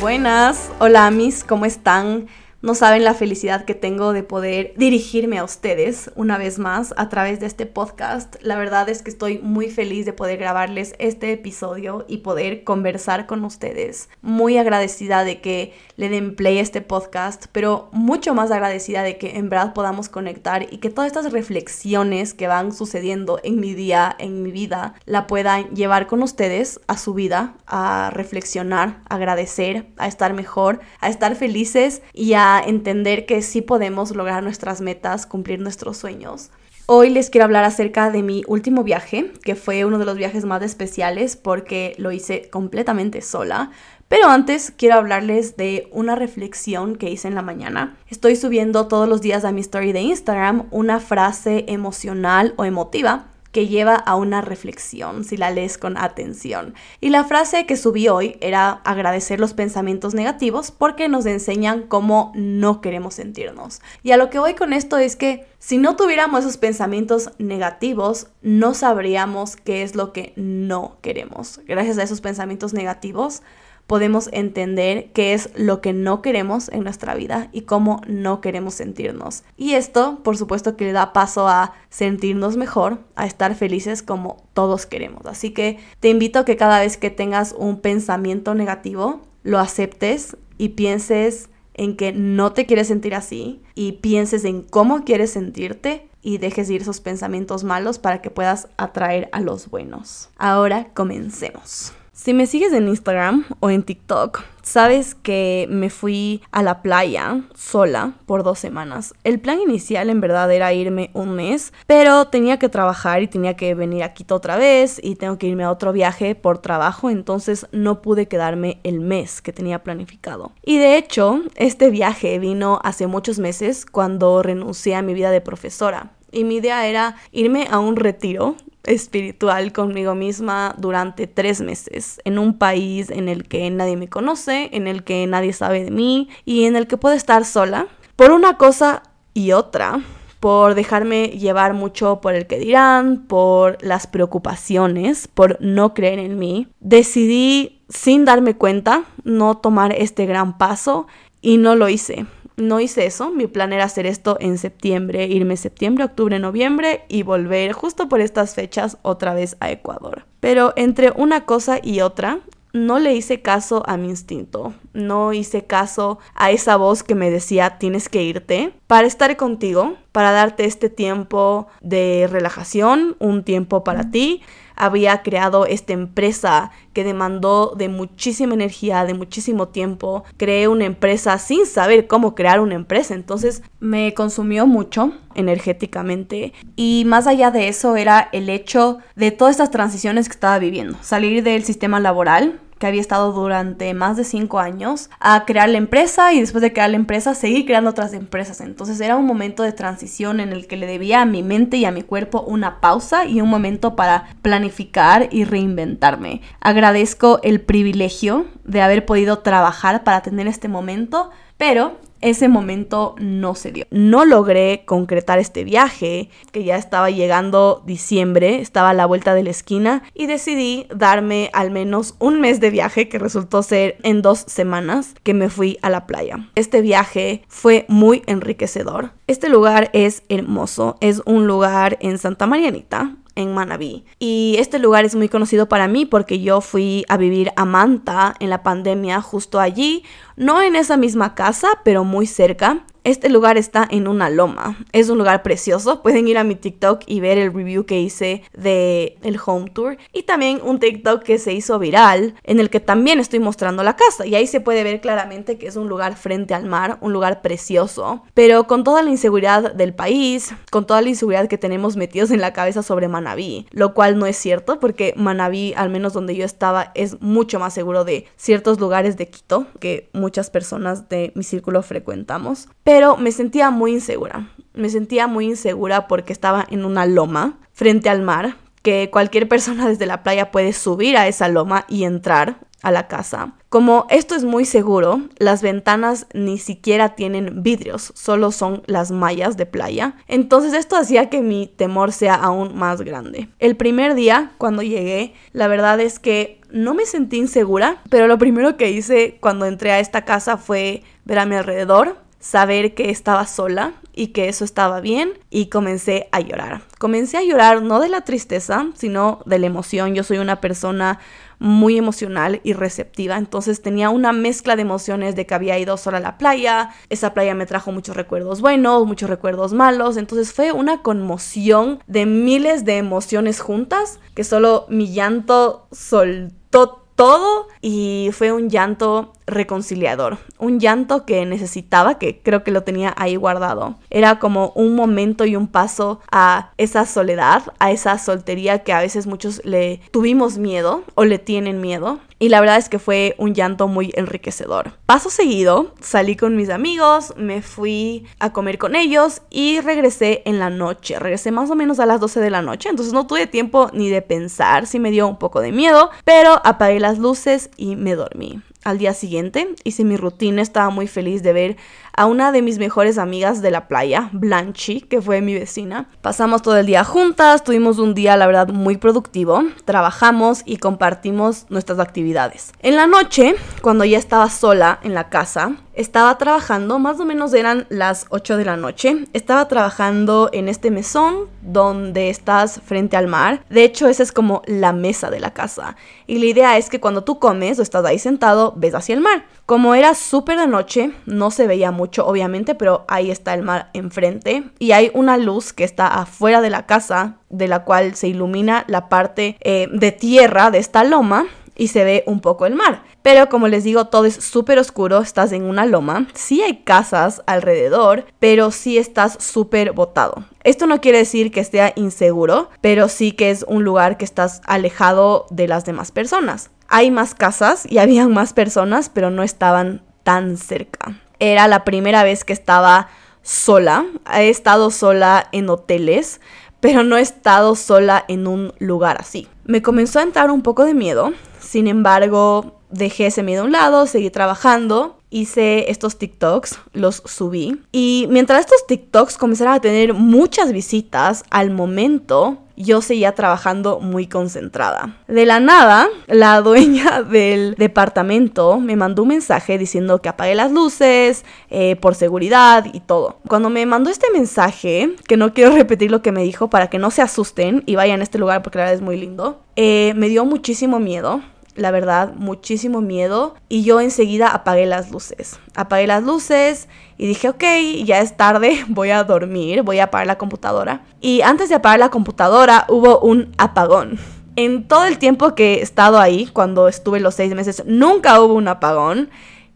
Buenas, hola amis, ¿cómo están? No saben la felicidad que tengo de poder dirigirme a ustedes una vez más a través de este podcast. La verdad es que estoy muy feliz de poder grabarles este episodio y poder conversar con ustedes. Muy agradecida de que le den play a este podcast, pero mucho más agradecida de que en verdad podamos conectar y que todas estas reflexiones que van sucediendo en mi día, en mi vida, la puedan llevar con ustedes a su vida, a reflexionar, a agradecer, a estar mejor, a estar felices y a entender que sí podemos lograr nuestras metas, cumplir nuestros sueños. Hoy les quiero hablar acerca de mi último viaje, que fue uno de los viajes más especiales porque lo hice completamente sola. Pero antes quiero hablarles de una reflexión que hice en la mañana. Estoy subiendo todos los días a mi story de Instagram una frase emocional o emotiva que lleva a una reflexión si la lees con atención. Y la frase que subí hoy era agradecer los pensamientos negativos porque nos enseñan cómo no queremos sentirnos. Y a lo que voy con esto es que si no tuviéramos esos pensamientos negativos, no sabríamos qué es lo que no queremos. Gracias a esos pensamientos negativos, podemos entender qué es lo que no queremos en nuestra vida y cómo no queremos sentirnos. Y esto, por supuesto, que le da paso a sentirnos mejor, a estar felices como todos queremos. Así que te invito a que cada vez que tengas un pensamiento negativo, lo aceptes y pienses en que no te quieres sentir así y pienses en cómo quieres sentirte y dejes ir esos pensamientos malos para que puedas atraer a los buenos. Ahora comencemos. Si me sigues en Instagram o en TikTok, sabes que me fui a la playa sola por dos semanas. El plan inicial en verdad era irme un mes, pero tenía que trabajar y tenía que venir a Quito otra vez y tengo que irme a otro viaje por trabajo, entonces no pude quedarme el mes que tenía planificado. Y de hecho, este viaje vino hace muchos meses cuando renuncié a mi vida de profesora. Y mi idea era irme a un retiro espiritual conmigo misma durante tres meses en un país en el que nadie me conoce, en el que nadie sabe de mí y en el que puedo estar sola por una cosa y otra por dejarme llevar mucho por el que dirán, por las preocupaciones, por no creer en mí. Decidí sin darme cuenta no tomar este gran paso y no lo hice no hice eso. Mi plan era hacer esto en septiembre, irme septiembre, octubre, noviembre y volver justo por estas fechas otra vez a Ecuador. Pero entre una cosa y otra, no le hice caso a mi instinto, no hice caso a esa voz que me decía tienes que irte para estar contigo, para darte este tiempo de relajación, un tiempo para ti, había creado esta empresa que demandó de muchísima energía, de muchísimo tiempo. Creé una empresa sin saber cómo crear una empresa, entonces me consumió mucho energéticamente y más allá de eso era el hecho de todas estas transiciones que estaba viviendo. Salir del sistema laboral, que había estado durante más de cinco años, a crear la empresa y después de crear la empresa seguir creando otras empresas. Entonces era un momento de transición en el que le debía a mi mente y a mi cuerpo una pausa y un momento para planificar y reinventarme. Agradezco el privilegio de haber podido trabajar para tener este momento, pero ese momento no se dio. No logré concretar este viaje, que ya estaba llegando diciembre, estaba a la vuelta de la esquina, y decidí darme al menos un mes de viaje, que resultó ser en dos semanas, que me fui a la playa. Este viaje fue muy enriquecedor. Este lugar es hermoso, es un lugar en Santa Marianita, en Manabí. Y este lugar es muy conocido para mí porque yo fui a vivir a Manta en la pandemia justo allí, no en esa misma casa, pero muy cerca. Este lugar está en una loma. Es un lugar precioso. Pueden ir a mi TikTok y ver el review que hice de el home tour y también un TikTok que se hizo viral en el que también estoy mostrando la casa y ahí se puede ver claramente que es un lugar frente al mar, un lugar precioso, pero con toda la inseguridad del país, con toda la inseguridad que tenemos metidos en la cabeza sobre Manabí, lo cual no es cierto porque Manabí, al menos donde yo estaba, es mucho más seguro de ciertos lugares de Quito que muchas personas de mi círculo frecuentamos pero me sentía muy insegura. Me sentía muy insegura porque estaba en una loma frente al mar, que cualquier persona desde la playa puede subir a esa loma y entrar a la casa. Como esto es muy seguro, las ventanas ni siquiera tienen vidrios, solo son las mallas de playa. Entonces esto hacía que mi temor sea aún más grande. El primer día, cuando llegué, la verdad es que no me sentí insegura, pero lo primero que hice cuando entré a esta casa fue ver a mi alrededor, saber que estaba sola y que eso estaba bien y comencé a llorar. Comencé a llorar no de la tristeza, sino de la emoción. Yo soy una persona muy emocional y receptiva, entonces tenía una mezcla de emociones de que había ido sola a la playa, esa playa me trajo muchos recuerdos buenos, muchos recuerdos malos, entonces fue una conmoción de miles de emociones juntas que solo mi llanto soltó todo y fue un llanto reconciliador, un llanto que necesitaba, que creo que lo tenía ahí guardado. Era como un momento y un paso a esa soledad, a esa soltería que a veces muchos le tuvimos miedo o le tienen miedo. Y la verdad es que fue un llanto muy enriquecedor. Paso seguido, salí con mis amigos, me fui a comer con ellos y regresé en la noche. Regresé más o menos a las 12 de la noche, entonces no tuve tiempo ni de pensar, sí me dio un poco de miedo, pero apagué las luces y me dormí. Al día siguiente hice mi rutina, estaba muy feliz de ver a una de mis mejores amigas de la playa, Blanchi, que fue mi vecina. Pasamos todo el día juntas, tuvimos un día la verdad muy productivo, trabajamos y compartimos nuestras actividades. En la noche, cuando ya estaba sola en la casa, estaba trabajando, más o menos eran las 8 de la noche, estaba trabajando en este mesón donde estás frente al mar. De hecho, esa es como la mesa de la casa. Y la idea es que cuando tú comes o estás ahí sentado, ves hacia el mar. Como era súper de noche, no se veía mucho, obviamente, pero ahí está el mar enfrente. Y hay una luz que está afuera de la casa, de la cual se ilumina la parte eh, de tierra de esta loma y se ve un poco el mar. Pero como les digo, todo es súper oscuro, estás en una loma, sí hay casas alrededor, pero sí estás súper botado. Esto no quiere decir que esté inseguro, pero sí que es un lugar que estás alejado de las demás personas. Hay más casas y habían más personas, pero no estaban tan cerca. Era la primera vez que estaba sola. He estado sola en hoteles, pero no he estado sola en un lugar así. Me comenzó a entrar un poco de miedo, sin embargo, dejé ese miedo a un lado, seguí trabajando, hice estos TikToks, los subí. Y mientras estos TikToks comenzaron a tener muchas visitas, al momento yo seguía trabajando muy concentrada. De la nada, la dueña del departamento me mandó un mensaje diciendo que apague las luces eh, por seguridad y todo. Cuando me mandó este mensaje, que no quiero repetir lo que me dijo para que no se asusten y vayan a este lugar porque la verdad es muy lindo, eh, me dio muchísimo miedo la verdad, muchísimo miedo y yo enseguida apagué las luces. Apagué las luces y dije, ok, ya es tarde, voy a dormir, voy a apagar la computadora. Y antes de apagar la computadora hubo un apagón. En todo el tiempo que he estado ahí, cuando estuve los seis meses, nunca hubo un apagón.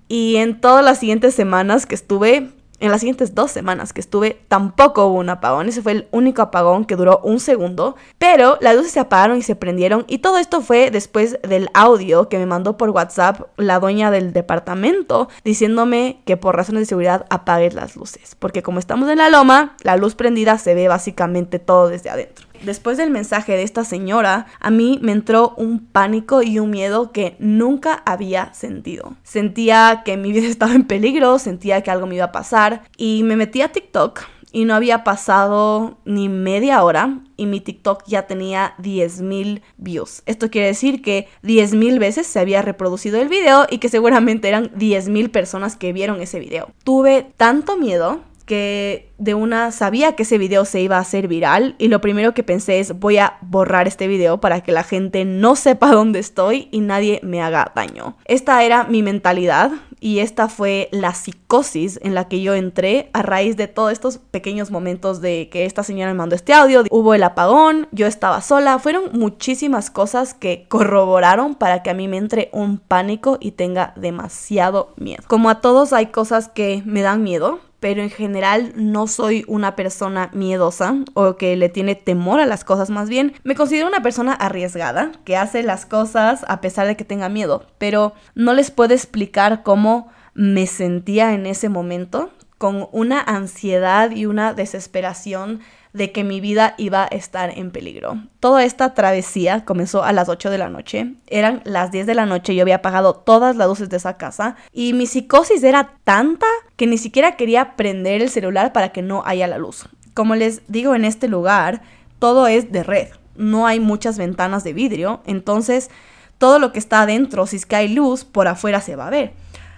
Y en todas las siguientes semanas que estuve, en las siguientes dos semanas que estuve tampoco hubo un apagón, ese fue el único apagón que duró un segundo, pero las luces se apagaron y se prendieron y todo esto fue después del audio que me mandó por WhatsApp la dueña del departamento diciéndome que por razones de seguridad apague las luces, porque como estamos en la loma, la luz prendida se ve básicamente todo desde adentro. Después del mensaje de esta señora, a mí me entró un pánico y un miedo que nunca había sentido. Sentía que mi vida estaba en peligro, sentía que algo me iba a pasar y me metí a TikTok y no había pasado ni media hora y mi TikTok ya tenía 10.000 views. Esto quiere decir que 10.000 veces se había reproducido el video y que seguramente eran 10.000 personas que vieron ese video. Tuve tanto miedo que de una sabía que ese video se iba a hacer viral y lo primero que pensé es voy a borrar este video para que la gente no sepa dónde estoy y nadie me haga daño. Esta era mi mentalidad y esta fue la psicosis en la que yo entré a raíz de todos estos pequeños momentos de que esta señora me mandó este audio, hubo el apagón, yo estaba sola, fueron muchísimas cosas que corroboraron para que a mí me entre un pánico y tenga demasiado miedo. Como a todos hay cosas que me dan miedo, pero en general no soy una persona miedosa o que le tiene temor a las cosas más bien. Me considero una persona arriesgada, que hace las cosas a pesar de que tenga miedo, pero no les puedo explicar cómo me sentía en ese momento con una ansiedad y una desesperación de que mi vida iba a estar en peligro. Toda esta travesía comenzó a las 8 de la noche, eran las 10 de la noche, yo había apagado todas las luces de esa casa y mi psicosis era tanta que ni siquiera quería prender el celular para que no haya la luz. Como les digo en este lugar, todo es de red, no hay muchas ventanas de vidrio, entonces todo lo que está adentro, si es que hay luz, por afuera se va a ver.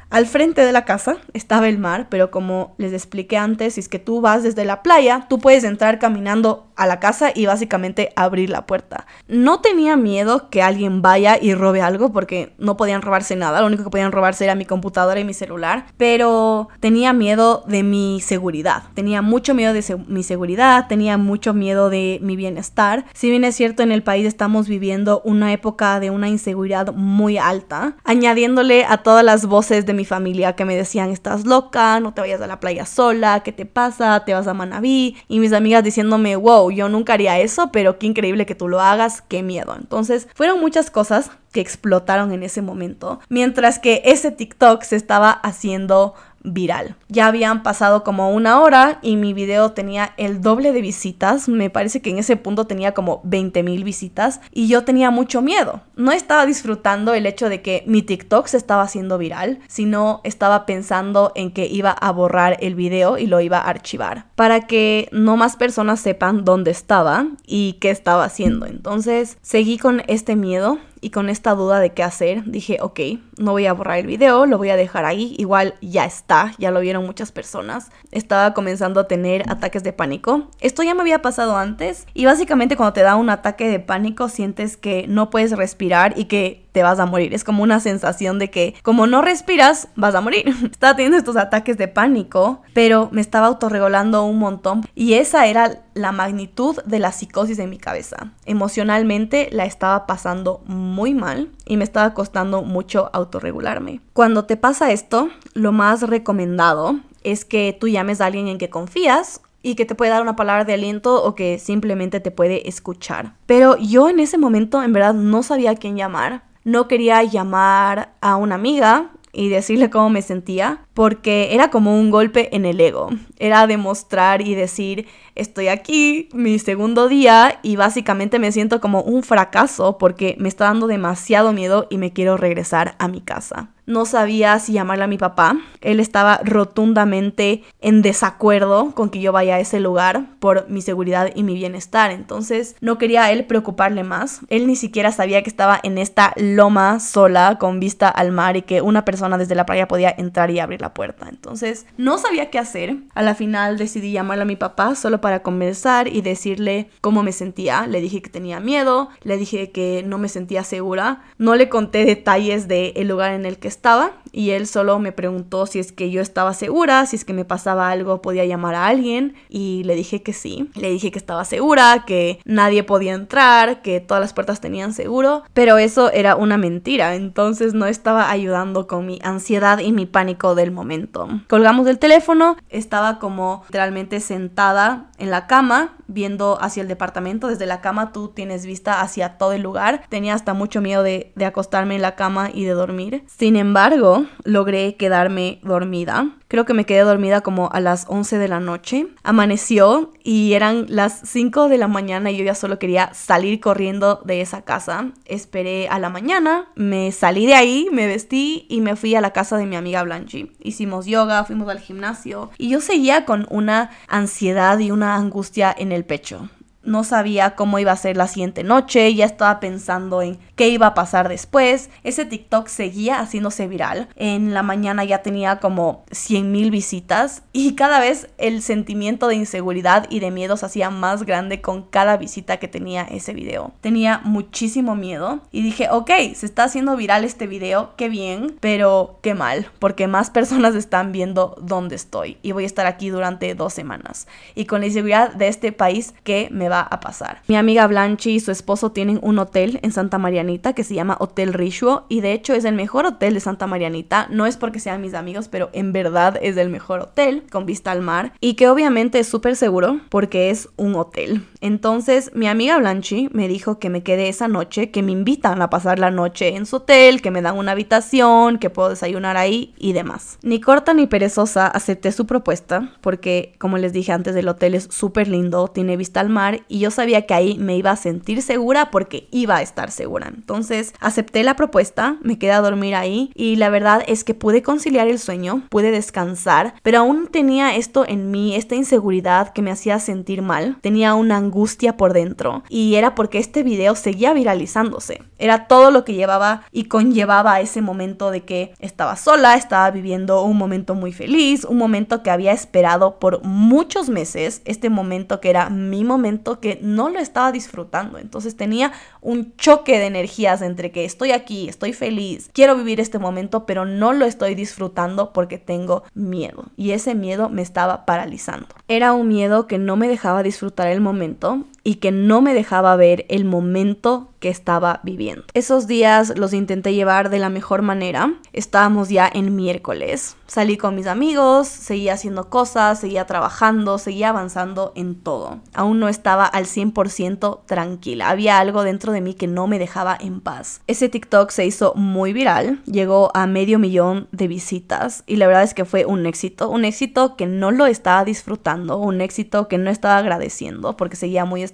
Al frente de la casa estaba el mar, pero como les expliqué antes, si es que tú vas desde la playa, tú puedes entrar caminando a la casa y básicamente abrir la puerta. No tenía miedo que alguien vaya y robe algo porque no podían robarse nada, lo único que podían robarse era mi computadora y mi celular, pero tenía miedo de mi seguridad, tenía mucho miedo de mi seguridad, tenía mucho miedo de mi bienestar. Si bien es cierto, en el país estamos viviendo una época de una inseguridad muy alta, añadiéndole a todas las voces de mi familia que me decían, estás loca, no te vayas a la playa sola, ¿qué te pasa? Te vas a Manabí. Y mis amigas diciéndome, wow, yo nunca haría eso, pero qué increíble que tú lo hagas, qué miedo. Entonces, fueron muchas cosas que explotaron en ese momento, mientras que ese TikTok se estaba haciendo viral. Ya habían pasado como una hora y mi video tenía el doble de visitas. Me parece que en ese punto tenía como 20 mil visitas y yo tenía mucho miedo. No estaba disfrutando el hecho de que mi TikTok se estaba haciendo viral, sino estaba pensando en que iba a borrar el video y lo iba a archivar para que no más personas sepan dónde estaba y qué estaba haciendo. Entonces seguí con este miedo y con esta duda de qué hacer, dije, ok, no voy a borrar el video, lo voy a dejar ahí, igual ya está, ya lo vieron muchas personas. Estaba comenzando a tener ataques de pánico. Esto ya me había pasado antes y básicamente cuando te da un ataque de pánico sientes que no puedes respirar y que te vas a morir. Es como una sensación de que como no respiras, vas a morir. estaba teniendo estos ataques de pánico, pero me estaba autorregulando un montón y esa era la magnitud de la psicosis en mi cabeza. Emocionalmente la estaba pasando muy mal y me estaba costando mucho autorregularme. Cuando te pasa esto, lo más recomendado es que tú llames a alguien en que confías y que te puede dar una palabra de aliento o que simplemente te puede escuchar. Pero yo en ese momento en verdad no sabía a quién llamar no quería llamar a una amiga y decirle cómo me sentía, porque era como un golpe en el ego. Era demostrar y decir, estoy aquí, mi segundo día, y básicamente me siento como un fracaso porque me está dando demasiado miedo y me quiero regresar a mi casa no sabía si llamarle a mi papá. Él estaba rotundamente en desacuerdo con que yo vaya a ese lugar por mi seguridad y mi bienestar. Entonces no quería él preocuparle más. Él ni siquiera sabía que estaba en esta loma sola con vista al mar y que una persona desde la playa podía entrar y abrir la puerta. Entonces no sabía qué hacer. A la final decidí llamarle a mi papá solo para conversar y decirle cómo me sentía. Le dije que tenía miedo, le dije que no me sentía segura. No le conté detalles del lugar en el que estaba y él solo me preguntó si es que yo estaba segura, si es que me pasaba algo podía llamar a alguien y le dije que sí. Le dije que estaba segura, que nadie podía entrar, que todas las puertas tenían seguro, pero eso era una mentira, entonces no estaba ayudando con mi ansiedad y mi pánico del momento. Colgamos el teléfono, estaba como literalmente sentada en la cama viendo hacia el departamento. Desde la cama tú tienes vista hacia todo el lugar. Tenía hasta mucho miedo de, de acostarme en la cama y de dormir. Sin embargo, logré quedarme dormida. Creo que me quedé dormida como a las 11 de la noche. Amaneció y eran las 5 de la mañana y yo ya solo quería salir corriendo de esa casa. Esperé a la mañana, me salí de ahí, me vestí y me fui a la casa de mi amiga Blanchi. Hicimos yoga, fuimos al gimnasio y yo seguía con una ansiedad y una angustia en el pecho no sabía cómo iba a ser la siguiente noche, ya estaba pensando en qué iba a pasar después. Ese TikTok seguía haciéndose viral. En la mañana ya tenía como 100 mil visitas y cada vez el sentimiento de inseguridad y de miedo se hacía más grande con cada visita que tenía ese video. Tenía muchísimo miedo y dije, ok, se está haciendo viral este video, qué bien, pero qué mal, porque más personas están viendo dónde estoy y voy a estar aquí durante dos semanas. Y con la inseguridad de este país que me va a pasar. Mi amiga Blanchi y su esposo tienen un hotel en Santa Marianita que se llama Hotel Rishuo y de hecho es el mejor hotel de Santa Marianita. No es porque sean mis amigos, pero en verdad es el mejor hotel con vista al mar y que obviamente es súper seguro porque es un hotel. Entonces mi amiga Blanchi me dijo que me quede esa noche, que me invitan a pasar la noche en su hotel, que me dan una habitación, que puedo desayunar ahí y demás. Ni corta ni perezosa acepté su propuesta porque como les dije antes el hotel es súper lindo, tiene vista al mar y yo sabía que ahí me iba a sentir segura porque iba a estar segura. Entonces acepté la propuesta, me quedé a dormir ahí y la verdad es que pude conciliar el sueño, pude descansar, pero aún tenía esto en mí, esta inseguridad que me hacía sentir mal, tenía una angustia por dentro y era porque este video seguía viralizándose. Era todo lo que llevaba y conllevaba ese momento de que estaba sola, estaba viviendo un momento muy feliz, un momento que había esperado por muchos meses, este momento que era mi momento que no lo estaba disfrutando. Entonces tenía un choque de energías entre que estoy aquí, estoy feliz, quiero vivir este momento, pero no lo estoy disfrutando porque tengo miedo. Y ese miedo me estaba paralizando. Era un miedo que no me dejaba disfrutar el momento y que no me dejaba ver el momento que estaba viviendo. Esos días los intenté llevar de la mejor manera. Estábamos ya en miércoles. Salí con mis amigos, seguía haciendo cosas, seguía trabajando, seguía avanzando en todo. Aún no estaba al 100% tranquila. Había algo dentro de mí que no me dejaba en paz. Ese TikTok se hizo muy viral, llegó a medio millón de visitas y la verdad es que fue un éxito, un éxito que no lo estaba disfrutando, un éxito que no estaba agradeciendo porque seguía muy.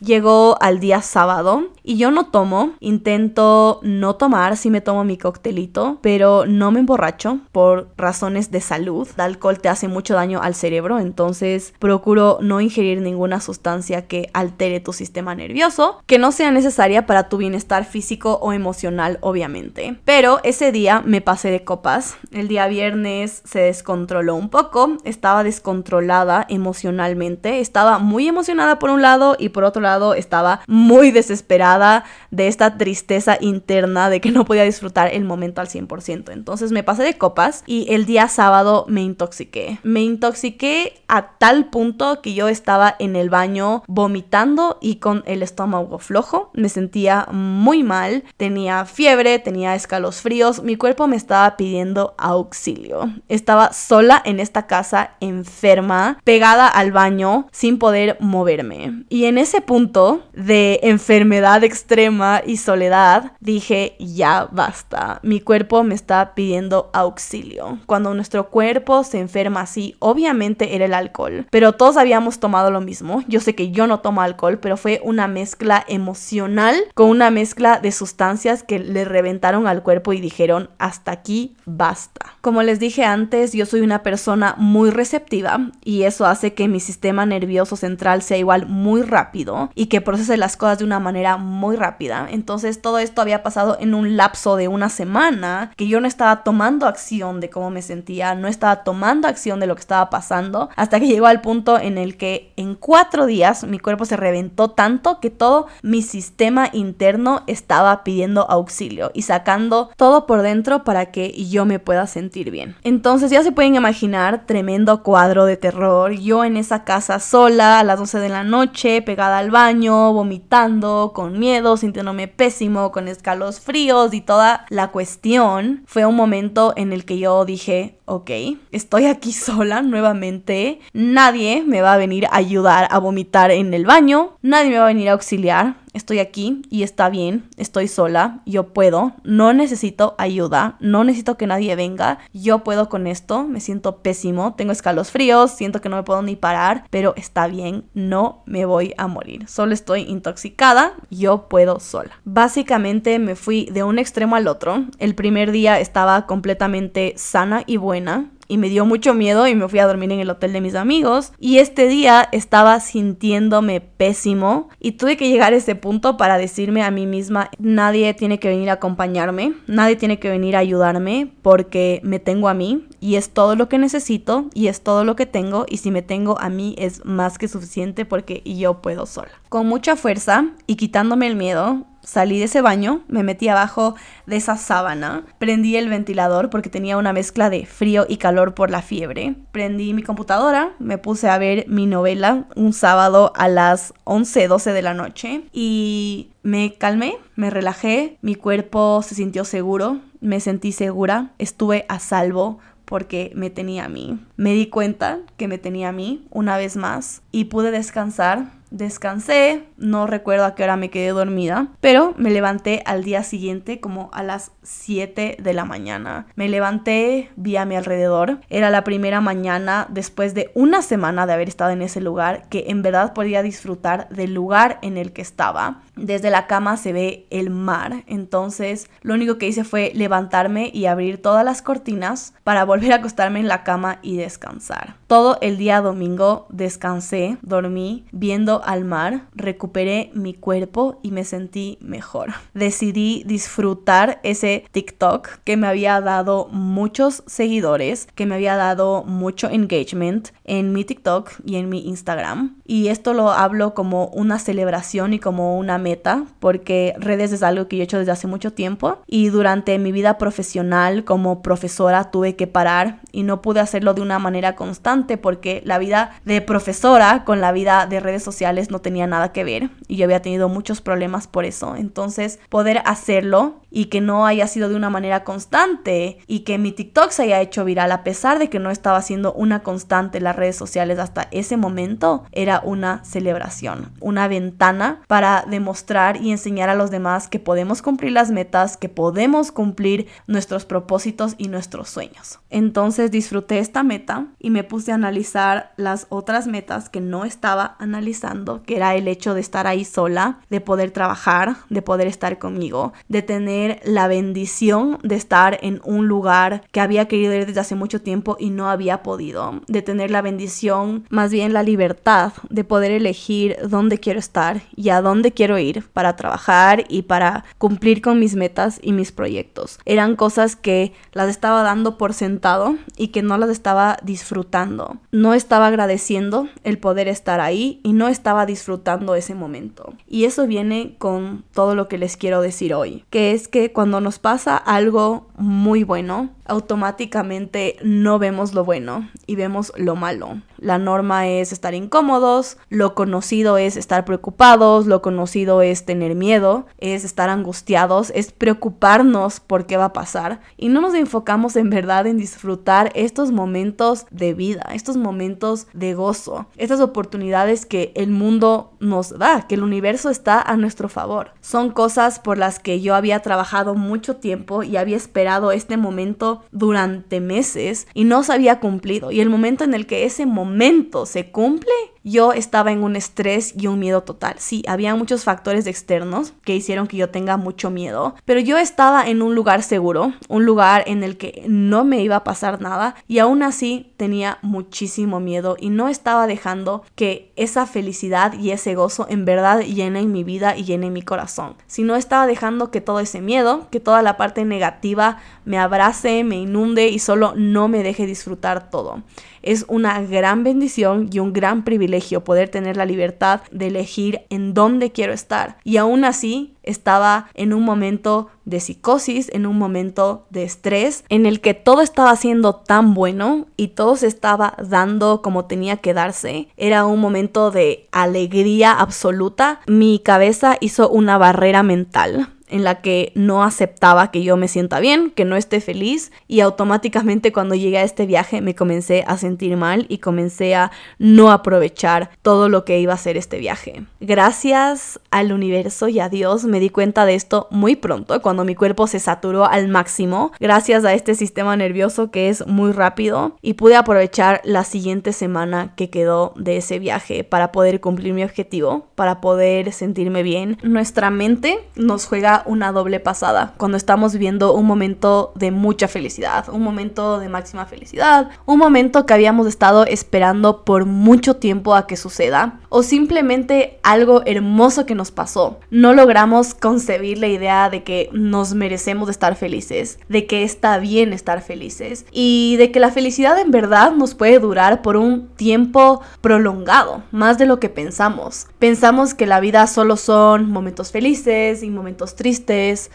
Llegó al día sábado y yo no tomo, intento no tomar, si me tomo mi coctelito, pero no me emborracho por razones de salud. El alcohol te hace mucho daño al cerebro, entonces procuro no ingerir ninguna sustancia que altere tu sistema nervioso, que no sea necesaria para tu bienestar físico o emocional, obviamente. Pero ese día me pasé de copas. El día viernes se descontroló un poco, estaba descontrolada emocionalmente, estaba muy emocionada por un lado y por otro lado estaba muy desesperada de esta tristeza interna de que no podía disfrutar el momento al 100%. Entonces me pasé de copas y el día sábado me intoxiqué. Me intoxiqué a tal punto que yo estaba en el baño vomitando y con el estómago flojo. Me sentía muy mal, tenía fiebre, tenía escalofríos, mi cuerpo me estaba pidiendo auxilio. Estaba sola en esta casa, enferma, pegada al baño, sin poder moverme. Y en ese punto de enfermedad extrema y soledad, dije, ya basta, mi cuerpo me está pidiendo auxilio. Cuando nuestro cuerpo se enferma así, obviamente era el alcohol, pero todos habíamos tomado lo mismo. Yo sé que yo no tomo alcohol, pero fue una mezcla emocional con una mezcla de sustancias que le reventaron al cuerpo y dijeron, hasta aquí basta. Como les dije antes, yo soy una persona muy receptiva y eso hace que mi sistema nervioso central sea igual muy rápido y que procese las cosas de una manera muy rápida. Entonces todo esto había pasado en un lapso de una semana que yo no estaba tomando acción de cómo me sentía, no estaba tomando acción de lo que estaba pasando, hasta que llegó al punto en el que en cuatro días mi cuerpo se reventó tanto que todo mi sistema interno estaba pidiendo auxilio y sacando todo por dentro para que yo me pueda sentir bien. Entonces ya se pueden imaginar tremendo cuadro de terror, yo en esa casa sola a las 12 de la noche, pegada al baño, vomitando, con miedo, sintiéndome pésimo, con escalos fríos y toda la cuestión. Fue un momento en el que yo dije, ok, estoy aquí sola nuevamente, nadie me va a venir a ayudar a vomitar en el baño, nadie me va a venir a auxiliar, estoy aquí y está bien, estoy sola, yo puedo, no necesito ayuda, no necesito que nadie venga, yo puedo con esto, me siento pésimo, tengo escalos fríos, siento que no me puedo ni parar, pero está bien, no me voy a morir, solo estoy intoxicada, yo puedo sola. Básicamente me fui de un extremo al otro, el primer día estaba completamente sana y buena, y me dio mucho miedo y me fui a dormir en el hotel de mis amigos. Y este día estaba sintiéndome pésimo y tuve que llegar a ese punto para decirme a mí misma, nadie tiene que venir a acompañarme, nadie tiene que venir a ayudarme porque me tengo a mí y es todo lo que necesito y es todo lo que tengo y si me tengo a mí es más que suficiente porque yo puedo sola. Con mucha fuerza y quitándome el miedo, salí de ese baño, me metí abajo de esa sábana, prendí el ventilador porque tenía una mezcla de frío y calor por la fiebre, prendí mi computadora, me puse a ver mi novela un sábado a las 11, 12 de la noche y me calmé, me relajé, mi cuerpo se sintió seguro, me sentí segura, estuve a salvo porque me tenía a mí. Me di cuenta que me tenía a mí una vez más y pude descansar descansé, no recuerdo a qué hora me quedé dormida, pero me levanté al día siguiente como a las 7 de la mañana. Me levanté, vi a mi alrededor, era la primera mañana después de una semana de haber estado en ese lugar que en verdad podía disfrutar del lugar en el que estaba. Desde la cama se ve el mar, entonces lo único que hice fue levantarme y abrir todas las cortinas para volver a acostarme en la cama y descansar. Todo el día domingo descansé, dormí viendo al mar, recuperé mi cuerpo y me sentí mejor. Decidí disfrutar ese TikTok que me había dado muchos seguidores, que me había dado mucho engagement en mi TikTok y en mi Instagram. Y esto lo hablo como una celebración y como una meta, porque redes es algo que yo he hecho desde hace mucho tiempo y durante mi vida profesional como profesora tuve que parar y no pude hacerlo de una manera constante porque la vida de profesora con la vida de redes sociales no tenía nada que ver y yo había tenido muchos problemas por eso. Entonces, poder hacerlo y que no haya sido de una manera constante y que mi TikTok se haya hecho viral a pesar de que no estaba siendo una constante en las redes sociales hasta ese momento, era una celebración, una ventana para demostrar y enseñar a los demás que podemos cumplir las metas, que podemos cumplir nuestros propósitos y nuestros sueños. Entonces disfruté esta meta y me puse a analizar las otras metas que no estaba analizando que era el hecho de estar ahí sola, de poder trabajar, de poder estar conmigo, de tener la bendición de estar en un lugar que había querido ir desde hace mucho tiempo y no había podido, de tener la bendición, más bien la libertad de poder elegir dónde quiero estar y a dónde quiero ir para trabajar y para cumplir con mis metas y mis proyectos. Eran cosas que las estaba dando por sentado y que no las estaba disfrutando. No estaba agradeciendo el poder estar ahí y no estaba disfrutando ese momento. Y eso viene con todo lo que les quiero decir hoy, que es que cuando nos pasa algo muy bueno, automáticamente no vemos lo bueno y vemos lo malo. La norma es estar incómodos, lo conocido es estar preocupados, lo conocido es tener miedo, es estar angustiados, es preocuparnos por qué va a pasar y no nos enfocamos en verdad en disfrutar estos momentos de vida, estos momentos de gozo, estas oportunidades que el mundo nos da, que el universo está a nuestro favor. Son cosas por las que yo había trabajado mucho tiempo y había esperado este momento durante meses y no se había cumplido y el momento en el que ese momento se cumple, yo estaba en un estrés y un miedo total. Sí, había muchos factores externos que hicieron que yo tenga mucho miedo, pero yo estaba en un lugar seguro, un lugar en el que no me iba a pasar nada y aún así tenía muchísimo miedo y no estaba dejando que esa felicidad y ese gozo en verdad llenen mi vida y llenen mi corazón. Si no estaba dejando que todo ese miedo, que toda la parte negativa me abrace, me inunde y solo no me deje disfrutar todo. Es una gran bendición y un gran privilegio poder tener la libertad de elegir en dónde quiero estar. Y aún así estaba en un momento de psicosis, en un momento de estrés, en el que todo estaba siendo tan bueno y todo se estaba dando como tenía que darse. Era un momento de alegría absoluta. Mi cabeza hizo una barrera mental en la que no aceptaba que yo me sienta bien, que no esté feliz y automáticamente cuando llegué a este viaje me comencé a sentir mal y comencé a no aprovechar todo lo que iba a ser este viaje. Gracias al universo y a Dios me di cuenta de esto muy pronto, cuando mi cuerpo se saturó al máximo, gracias a este sistema nervioso que es muy rápido y pude aprovechar la siguiente semana que quedó de ese viaje para poder cumplir mi objetivo, para poder sentirme bien. Nuestra mente nos juega una doble pasada cuando estamos viviendo un momento de mucha felicidad, un momento de máxima felicidad, un momento que habíamos estado esperando por mucho tiempo a que suceda o simplemente algo hermoso que nos pasó. No logramos concebir la idea de que nos merecemos estar felices, de que está bien estar felices y de que la felicidad en verdad nos puede durar por un tiempo prolongado, más de lo que pensamos. Pensamos que la vida solo son momentos felices y momentos tristes,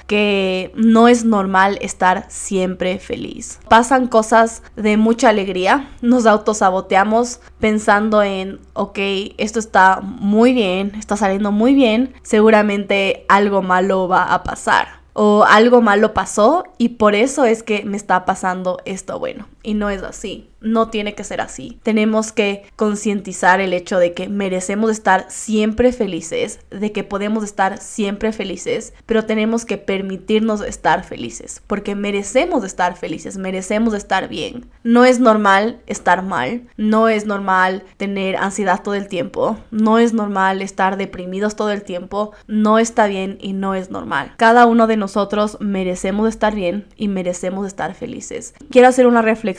que no es normal estar siempre feliz. Pasan cosas de mucha alegría, nos autosaboteamos pensando en, ok, esto está muy bien, está saliendo muy bien, seguramente algo malo va a pasar o algo malo pasó y por eso es que me está pasando esto bueno. Y no es así no tiene que ser así. Tenemos que concientizar el hecho de que merecemos estar siempre felices, de que podemos estar siempre felices, pero tenemos que permitirnos estar felices, porque merecemos estar felices, merecemos estar bien. No es normal estar mal, no es normal tener ansiedad todo el tiempo, no es normal estar deprimidos todo el tiempo, no está bien y no es normal. Cada uno de nosotros merecemos estar bien y merecemos estar felices. Quiero hacer una reflexión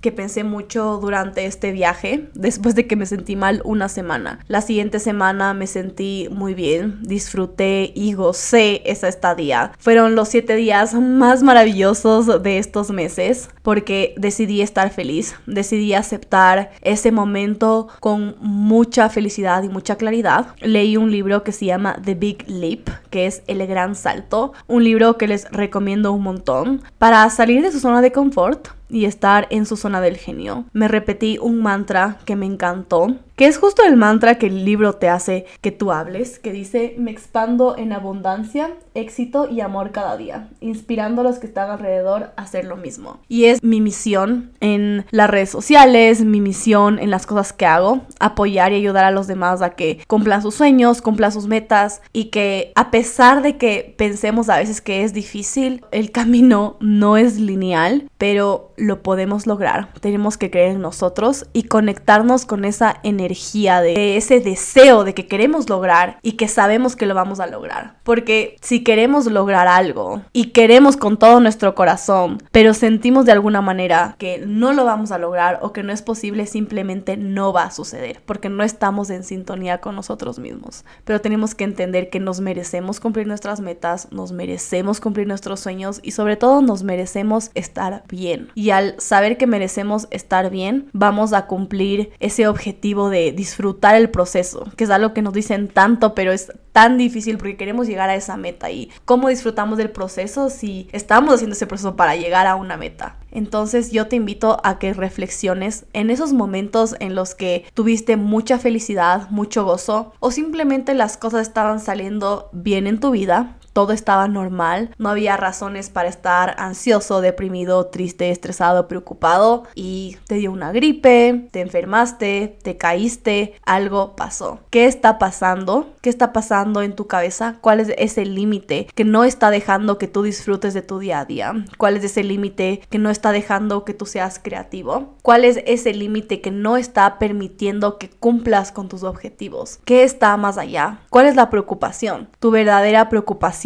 que pensé mucho durante este viaje, después de que me sentí mal una semana. La siguiente semana me sentí muy bien, disfruté y gocé esa estadía. Fueron los siete días más maravillosos de estos meses porque decidí estar feliz, decidí aceptar ese momento con mucha felicidad y mucha claridad. Leí un libro que se llama The Big Leap, que es El Gran Salto, un libro que les recomiendo un montón para salir de su zona de confort y estar en su zona del genio. Me repetí un mantra que me encantó que es justo el mantra que el libro te hace que tú hables, que dice, me expando en abundancia, éxito y amor cada día, inspirando a los que están alrededor a hacer lo mismo. Y es mi misión en las redes sociales, mi misión en las cosas que hago, apoyar y ayudar a los demás a que cumplan sus sueños, cumplan sus metas y que a pesar de que pensemos a veces que es difícil, el camino no es lineal, pero lo podemos lograr. Tenemos que creer en nosotros y conectarnos con esa energía de ese deseo de que queremos lograr y que sabemos que lo vamos a lograr. Porque si queremos lograr algo y queremos con todo nuestro corazón, pero sentimos de alguna manera que no lo vamos a lograr o que no es posible, simplemente no va a suceder porque no estamos en sintonía con nosotros mismos. Pero tenemos que entender que nos merecemos cumplir nuestras metas, nos merecemos cumplir nuestros sueños y sobre todo nos merecemos estar bien. Al saber que merecemos estar bien, vamos a cumplir ese objetivo de disfrutar el proceso, que es algo que nos dicen tanto, pero es tan difícil porque queremos llegar a esa meta y cómo disfrutamos del proceso si estamos haciendo ese proceso para llegar a una meta. Entonces yo te invito a que reflexiones en esos momentos en los que tuviste mucha felicidad, mucho gozo o simplemente las cosas estaban saliendo bien en tu vida, todo estaba normal, no había razones para estar ansioso, deprimido, triste, estresado, preocupado y te dio una gripe, te enfermaste, te caíste, algo pasó. ¿Qué está pasando? ¿Qué está pasando en tu cabeza? ¿Cuál es ese límite que no está dejando que tú disfrutes de tu día a día? ¿Cuál es ese límite que no está dejando que tú seas creativo? ¿Cuál es ese límite que no está permitiendo que cumplas con tus objetivos? ¿Qué está más allá? ¿Cuál es la preocupación? Tu verdadera preocupación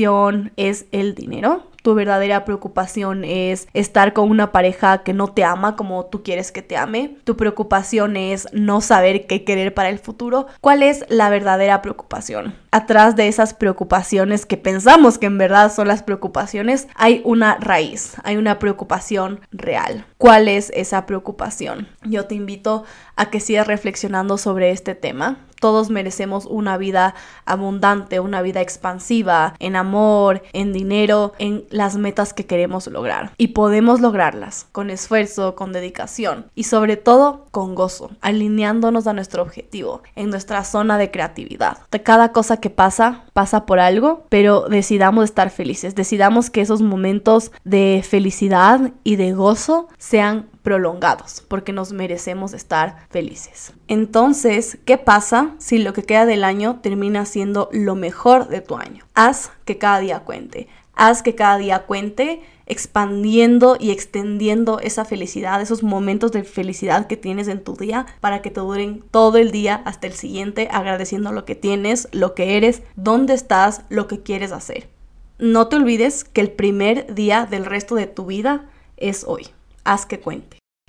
es el dinero tu verdadera preocupación es estar con una pareja que no te ama como tú quieres que te ame, tu preocupación es no saber qué querer para el futuro, ¿cuál es la verdadera preocupación? Atrás de esas preocupaciones que pensamos que en verdad son las preocupaciones, hay una raíz, hay una preocupación real. ¿Cuál es esa preocupación? Yo te invito a que sigas reflexionando sobre este tema. Todos merecemos una vida abundante, una vida expansiva, en amor, en dinero, en las metas que queremos lograr. Y podemos lograrlas con esfuerzo, con dedicación y sobre todo con gozo, alineándonos a nuestro objetivo, en nuestra zona de creatividad. De cada cosa que pasa, pasa por algo, pero decidamos estar felices, decidamos que esos momentos de felicidad y de gozo sean prolongados, porque nos merecemos estar felices. Entonces, ¿qué pasa si lo que queda del año termina siendo lo mejor de tu año? Haz que cada día cuente. Haz que cada día cuente, expandiendo y extendiendo esa felicidad, esos momentos de felicidad que tienes en tu día para que te duren todo el día hasta el siguiente, agradeciendo lo que tienes, lo que eres, dónde estás, lo que quieres hacer. No te olvides que el primer día del resto de tu vida es hoy. Haz que cuente.